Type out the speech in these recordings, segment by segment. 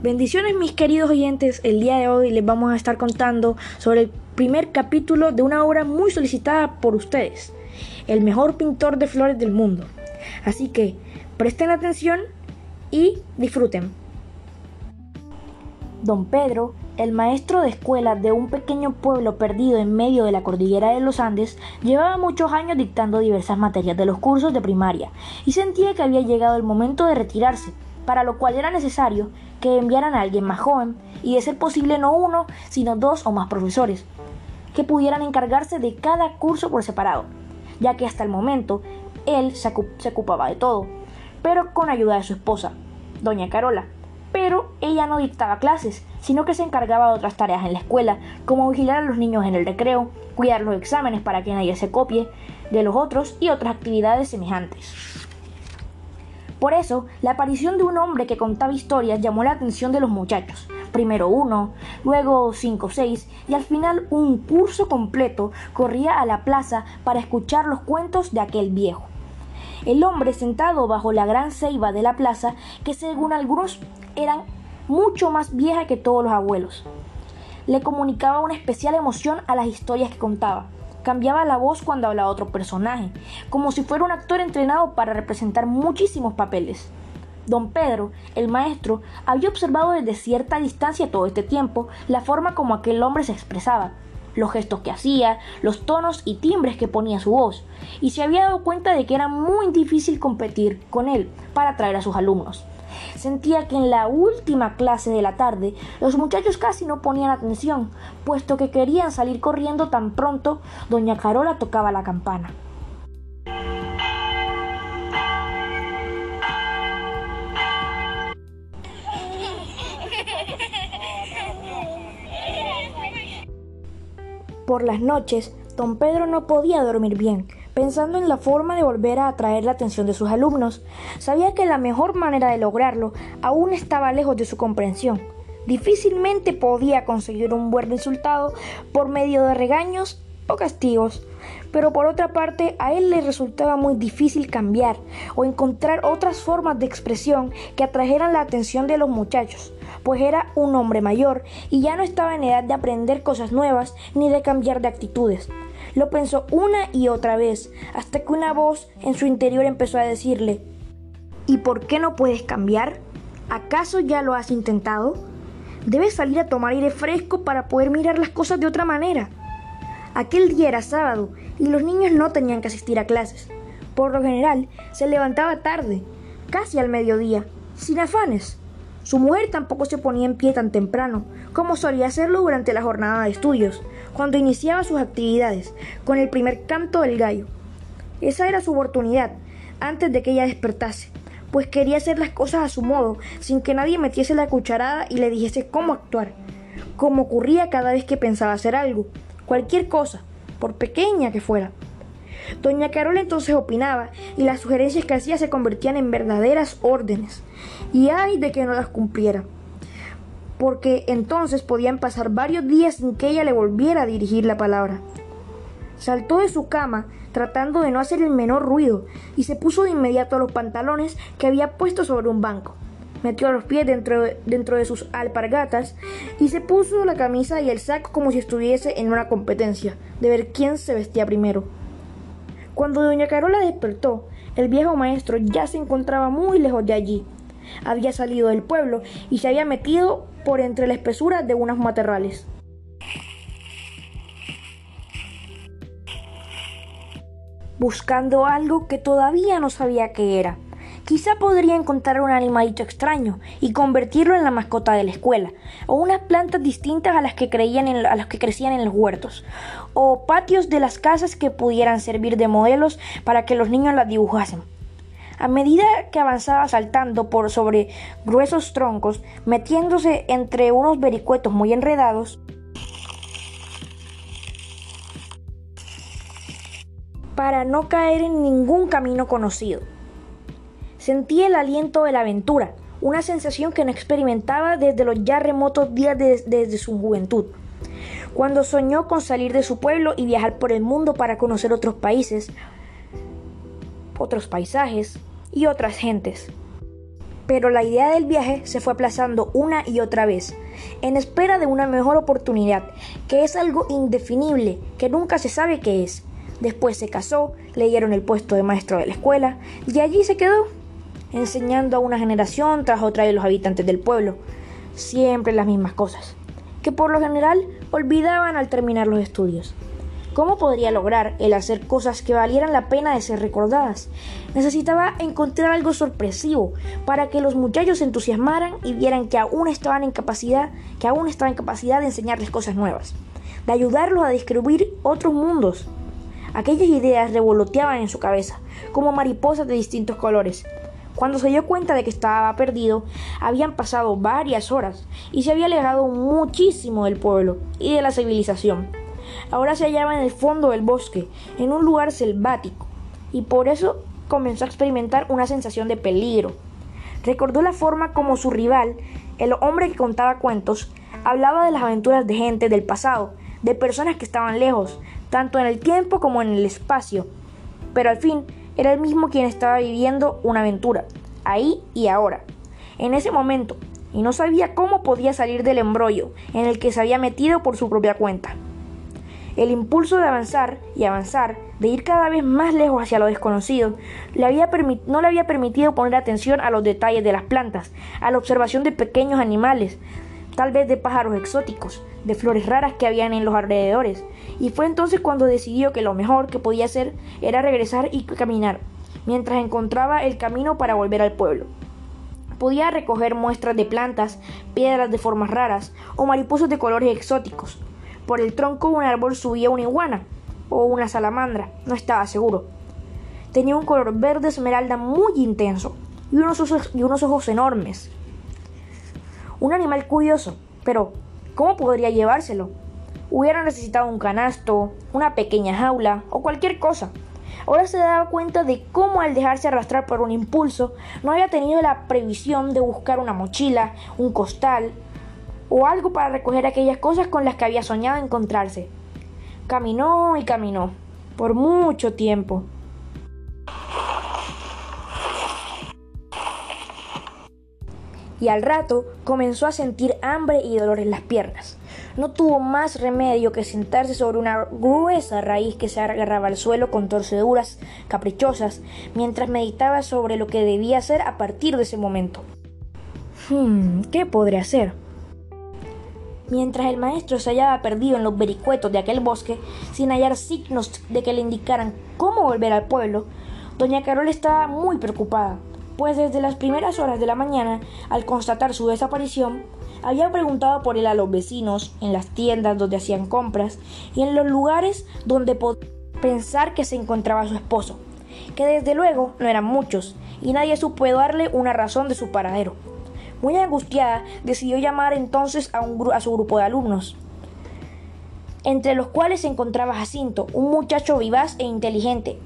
Bendiciones mis queridos oyentes, el día de hoy les vamos a estar contando sobre el primer capítulo de una obra muy solicitada por ustedes, el mejor pintor de flores del mundo. Así que presten atención y disfruten. Don Pedro, el maestro de escuela de un pequeño pueblo perdido en medio de la cordillera de los Andes, llevaba muchos años dictando diversas materias de los cursos de primaria y sentía que había llegado el momento de retirarse, para lo cual era necesario que enviaran a alguien más joven y de ser posible no uno, sino dos o más profesores, que pudieran encargarse de cada curso por separado, ya que hasta el momento él se, ocupaba de todo, pero con ayuda de su esposa, doña Carola. Pero ella no dictaba clases, sino que se encargaba de otras tareas en la escuela, como vigilar a los niños en el recreo, cuidar los exámenes para que nadie se copie de los otros y otras actividades semejantes. Por eso, la aparición de un hombre que contaba historias llamó la atención de los muchachos. Primero uno, luego cinco o seis, y al final un curso completo corría a la plaza para escuchar los cuentos de aquel viejo. El hombre sentado bajo la gran ceiba de la plaza, que según algunos eran mucho más vieja que todos los abuelos, le comunicaba una especial emoción a las historias que contaba cambiaba la voz cuando hablaba otro personaje, como si fuera un actor entrenado para representar muchísimos papeles. Don Pedro, el maestro, había observado desde cierta distancia todo este tiempo la forma como aquel hombre se expresaba, los gestos que hacía, los tonos y timbres que ponía su voz, y se había dado cuenta de que era muy difícil competir con él para atraer a sus alumnos. Sentía que en la última clase de la tarde los muchachos casi no ponían atención, puesto que querían salir corriendo tan pronto doña Carola tocaba la campana. Por las noches, don Pedro no podía dormir bien, pensando en la forma de volver a atraer la atención de sus alumnos. Sabía que la mejor manera de lograrlo aún estaba lejos de su comprensión. Difícilmente podía conseguir un buen resultado por medio de regaños o castigos, pero por otra parte a él le resultaba muy difícil cambiar o encontrar otras formas de expresión que atrajeran la atención de los muchachos, pues era un hombre mayor y ya no estaba en edad de aprender cosas nuevas ni de cambiar de actitudes. Lo pensó una y otra vez, hasta que una voz en su interior empezó a decirle, ¿Y por qué no puedes cambiar? ¿Acaso ya lo has intentado? Debes salir a tomar aire fresco para poder mirar las cosas de otra manera. Aquel día era sábado y los niños no tenían que asistir a clases. Por lo general, se levantaba tarde, casi al mediodía, sin afanes. Su mujer tampoco se ponía en pie tan temprano, como solía hacerlo durante la jornada de estudios, cuando iniciaba sus actividades, con el primer canto del gallo. Esa era su oportunidad, antes de que ella despertase, pues quería hacer las cosas a su modo, sin que nadie metiese la cucharada y le dijese cómo actuar, como ocurría cada vez que pensaba hacer algo, cualquier cosa, por pequeña que fuera. Doña Carola entonces opinaba y las sugerencias que hacía se convertían en verdaderas órdenes. Y ay de que no las cumpliera. Porque entonces podían pasar varios días sin que ella le volviera a dirigir la palabra. Saltó de su cama, tratando de no hacer el menor ruido, y se puso de inmediato los pantalones que había puesto sobre un banco. Metió los pies dentro de, dentro de sus alpargatas y se puso la camisa y el saco como si estuviese en una competencia de ver quién se vestía primero. Cuando doña Carola despertó, el viejo maestro ya se encontraba muy lejos de allí. Había salido del pueblo y se había metido por entre la espesura de unos matorrales. Buscando algo que todavía no sabía qué era. Quizá podría encontrar un animalito extraño y convertirlo en la mascota de la escuela, o unas plantas distintas a las que, creían a las que crecían en los huertos, o patios de las casas que pudieran servir de modelos para que los niños las dibujasen. A medida que avanzaba saltando por sobre gruesos troncos, metiéndose entre unos vericuetos muy enredados, para no caer en ningún camino conocido. Sentí el aliento de la aventura, una sensación que no experimentaba desde los ya remotos días desde su juventud, cuando soñó con salir de su pueblo y viajar por el mundo para conocer otros países, otros paisajes y otras gentes. pero la idea del viaje se fue aplazando una y otra vez, en espera de una mejor oportunidad, que es algo indefinible, que nunca se sabe qué es. Después se casó, le dieron el puesto de maestro de la escuela y allí se quedó, enseñando a una generación tras otra de los habitantes del pueblo. Siempre las mismas cosas, que por lo general olvidaban al terminar los estudios. ¿Cómo podría lograr el hacer cosas que valieran la pena de ser recordadas? Necesitaba encontrar algo sorpresivo para que los muchachos se entusiasmaran y vieran que aún estaban en capacidad, que aún estaban en capacidad de enseñarles cosas nuevas, de ayudarlos a descubrir otros mundos. Aquellas ideas revoloteaban en su cabeza, como mariposas de distintos colores. Cuando se dio cuenta de que estaba perdido, habían pasado varias horas y se había alejado muchísimo del pueblo y de la civilización. Ahora se hallaba en el fondo del bosque, en un lugar selvático, y por eso comenzó a experimentar una sensación de peligro. Recordó la forma como su rival, el hombre que contaba cuentos, hablaba de las aventuras de gente del pasado, de personas que estaban lejos, tanto en el tiempo como en el espacio. Pero al fin era el mismo quien estaba viviendo una aventura, ahí y ahora, en ese momento, y no sabía cómo podía salir del embrollo en el que se había metido por su propia cuenta. El impulso de avanzar y avanzar, de ir cada vez más lejos hacia lo desconocido, no le había permitido poner atención a los detalles de las plantas, a la observación de pequeños animales, tal vez de pájaros exóticos, de flores raras que habían en los alrededores, y fue entonces cuando decidió que lo mejor que podía hacer era regresar y caminar, mientras encontraba el camino para volver al pueblo. Podía recoger muestras de plantas, piedras de formas raras o mariposas de colores exóticos, por el tronco de un árbol subía una iguana o una salamandra, no estaba seguro. Tenía un color verde esmeralda muy intenso y unos ojos, y unos ojos enormes. Un animal curioso, pero ¿cómo podría llevárselo? Hubiera necesitado un canasto, una pequeña jaula o cualquier cosa. Ahora se daba cuenta de cómo al dejarse arrastrar por un impulso no había tenido la previsión de buscar una mochila, un costal o algo para recoger aquellas cosas con las que había soñado encontrarse. Caminó y caminó, por mucho tiempo. Y al rato comenzó a sentir hambre y dolor en las piernas. No tuvo más remedio que sentarse sobre una gruesa raíz que se agarraba al suelo con torceduras caprichosas, mientras meditaba sobre lo que debía hacer a partir de ese momento. Hmm, ¿Qué podría hacer? Mientras el maestro se hallaba perdido en los vericuetos de aquel bosque, sin hallar signos de que le indicaran cómo volver al pueblo, doña Carol estaba muy preocupada, pues desde las primeras horas de la mañana, al constatar su desaparición, había preguntado por él a los vecinos, en las tiendas donde hacían compras y en los lugares donde podía pensar que se encontraba su esposo, que desde luego no eran muchos, y nadie supo darle una razón de su paradero. Muy angustiada, decidió llamar entonces a, un, a su grupo de alumnos, entre los cuales se encontraba Jacinto, un muchacho vivaz e inteligente,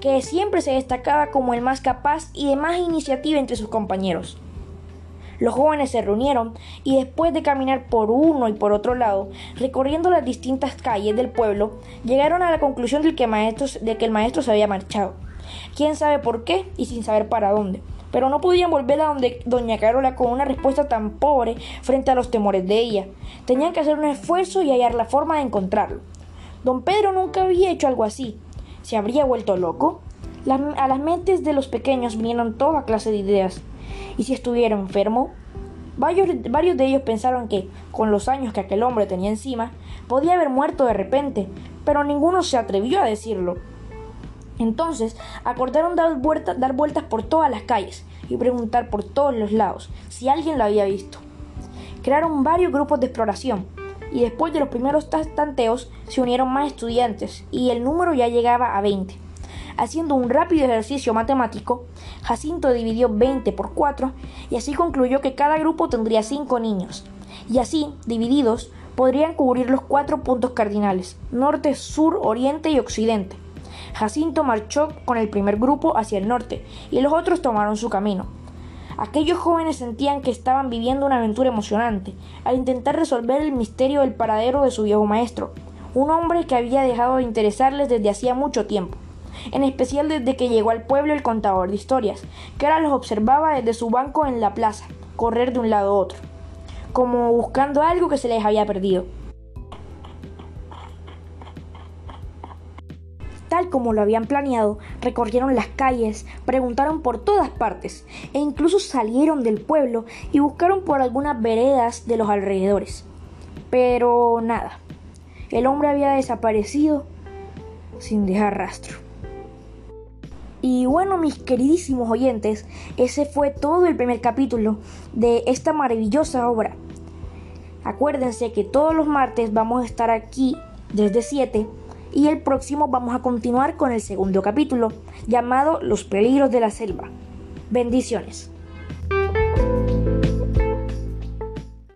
que siempre se destacaba como el más capaz y de más iniciativa entre sus compañeros. Los jóvenes se reunieron y después de caminar por uno y por otro lado, recorriendo las distintas calles del pueblo, llegaron a la conclusión de que, de que el maestro se había marchado. Quién sabe por qué y sin saber para dónde pero no podían volver a donde doña Carola con una respuesta tan pobre frente a los temores de ella. Tenían que hacer un esfuerzo y hallar la forma de encontrarlo. Don Pedro nunca había hecho algo así. ¿Se habría vuelto loco? a las mentes de los pequeños vinieron toda clase de ideas. ¿Y si estuviera enfermo? Varios, varios de ellos pensaron que, con los años que aquel hombre tenía encima, podía haber muerto de repente, pero ninguno se atrevió a decirlo. Entonces acordaron dar, dar vueltas por todas las calles y preguntar por todos los lados si alguien lo había visto. Crearon varios grupos de exploración y después de los primeros tanteos se unieron más estudiantes y el número ya llegaba a 20. Haciendo un rápido ejercicio matemático, Jacinto dividió 20 por 4 y así concluyó que cada grupo tendría 5 niños. Y así, divididos, podrían cubrir los cuatro puntos cardinales, norte, sur, oriente y occidente. Jacinto marchó con el primer grupo hacia el norte y los otros tomaron su camino. Aquellos jóvenes sentían que estaban viviendo una aventura emocionante al intentar resolver el misterio del paradero de su viejo maestro, un hombre que había dejado de interesarles desde hacía mucho tiempo. en especial desde que llegó al pueblo el contador de historias, que ahora los observaba desde su banco en la plaza, correr de un lado a otro, como buscando algo que se les había perdido. Tal como lo habían planeado, recorrieron las calles, preguntaron por todas partes e incluso salieron del pueblo y buscaron por algunas veredas de los alrededores. Pero nada, el hombre había desaparecido sin dejar rastro. Y bueno, mis queridísimos oyentes, ese fue todo el primer capítulo de esta maravillosa obra. Acuérdense que todos los martes vamos a estar aquí desde 7 y el próximo vamos a continuar con el segundo capítulo llamado Los peligros de la selva. Bendiciones.